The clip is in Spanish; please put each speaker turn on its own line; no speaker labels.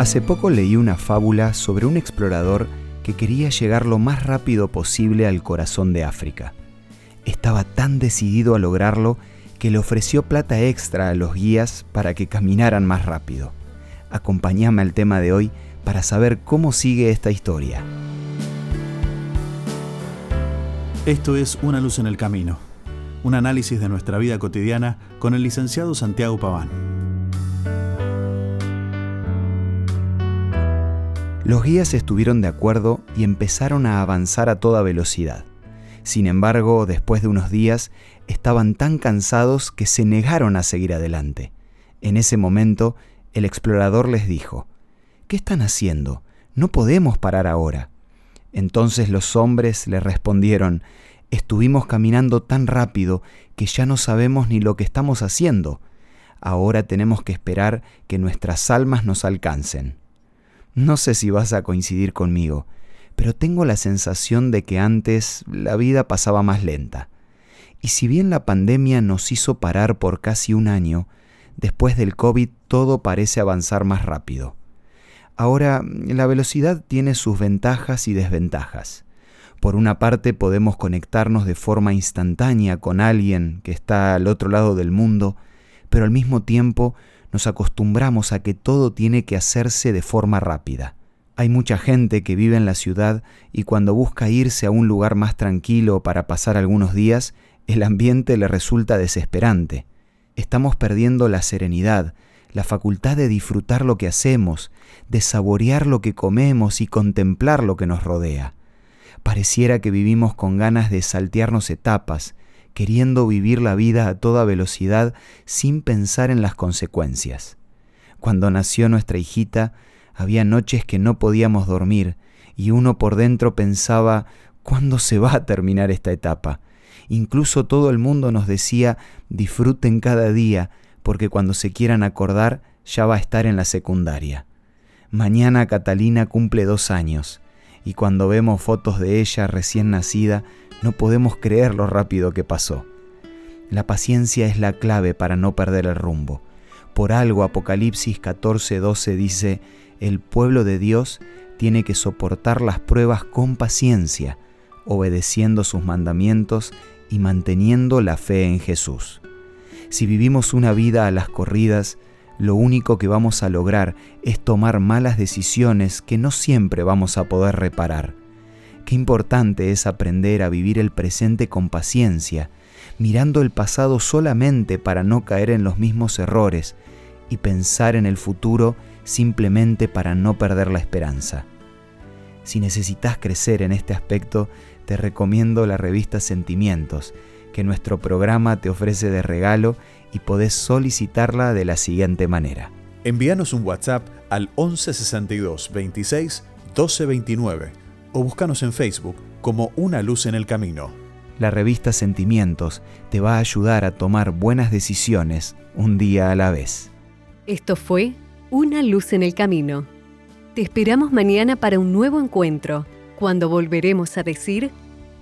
Hace poco leí una fábula sobre un explorador que quería llegar lo más rápido posible al corazón de África. Estaba tan decidido a lograrlo que le ofreció plata extra a los guías para que caminaran más rápido. Acompáñame al tema de hoy para saber cómo sigue esta historia.
Esto es Una luz en el camino, un análisis de nuestra vida cotidiana con el licenciado Santiago Paván.
Los guías estuvieron de acuerdo y empezaron a avanzar a toda velocidad. Sin embargo, después de unos días, estaban tan cansados que se negaron a seguir adelante. En ese momento, el explorador les dijo, ¿Qué están haciendo? No podemos parar ahora. Entonces los hombres le respondieron, Estuvimos caminando tan rápido que ya no sabemos ni lo que estamos haciendo. Ahora tenemos que esperar que nuestras almas nos alcancen. No sé si vas a coincidir conmigo, pero tengo la sensación de que antes la vida pasaba más lenta. Y si bien la pandemia nos hizo parar por casi un año, después del COVID todo parece avanzar más rápido. Ahora, la velocidad tiene sus ventajas y desventajas. Por una parte podemos conectarnos de forma instantánea con alguien que está al otro lado del mundo, pero al mismo tiempo nos acostumbramos a que todo tiene que hacerse de forma rápida. Hay mucha gente que vive en la ciudad y cuando busca irse a un lugar más tranquilo para pasar algunos días, el ambiente le resulta desesperante. Estamos perdiendo la serenidad, la facultad de disfrutar lo que hacemos, de saborear lo que comemos y contemplar lo que nos rodea. Pareciera que vivimos con ganas de saltearnos etapas, queriendo vivir la vida a toda velocidad sin pensar en las consecuencias. Cuando nació nuestra hijita, había noches que no podíamos dormir y uno por dentro pensaba, ¿cuándo se va a terminar esta etapa? Incluso todo el mundo nos decía, disfruten cada día, porque cuando se quieran acordar ya va a estar en la secundaria. Mañana Catalina cumple dos años, y cuando vemos fotos de ella recién nacida, no podemos creer lo rápido que pasó. La paciencia es la clave para no perder el rumbo. Por algo Apocalipsis 14:12 dice, el pueblo de Dios tiene que soportar las pruebas con paciencia, obedeciendo sus mandamientos y manteniendo la fe en Jesús. Si vivimos una vida a las corridas, lo único que vamos a lograr es tomar malas decisiones que no siempre vamos a poder reparar. Qué importante es aprender a vivir el presente con paciencia, mirando el pasado solamente para no caer en los mismos errores y pensar en el futuro simplemente para no perder la esperanza. Si necesitas crecer en este aspecto, te recomiendo la revista Sentimientos, que nuestro programa te ofrece de regalo y podés solicitarla de la siguiente manera.
Envíanos un WhatsApp al 1162 26 1229 o búscanos en Facebook como Una Luz en el Camino.
La revista Sentimientos te va a ayudar a tomar buenas decisiones un día a la vez.
Esto fue Una Luz en el Camino. Te esperamos mañana para un nuevo encuentro, cuando volveremos a decir...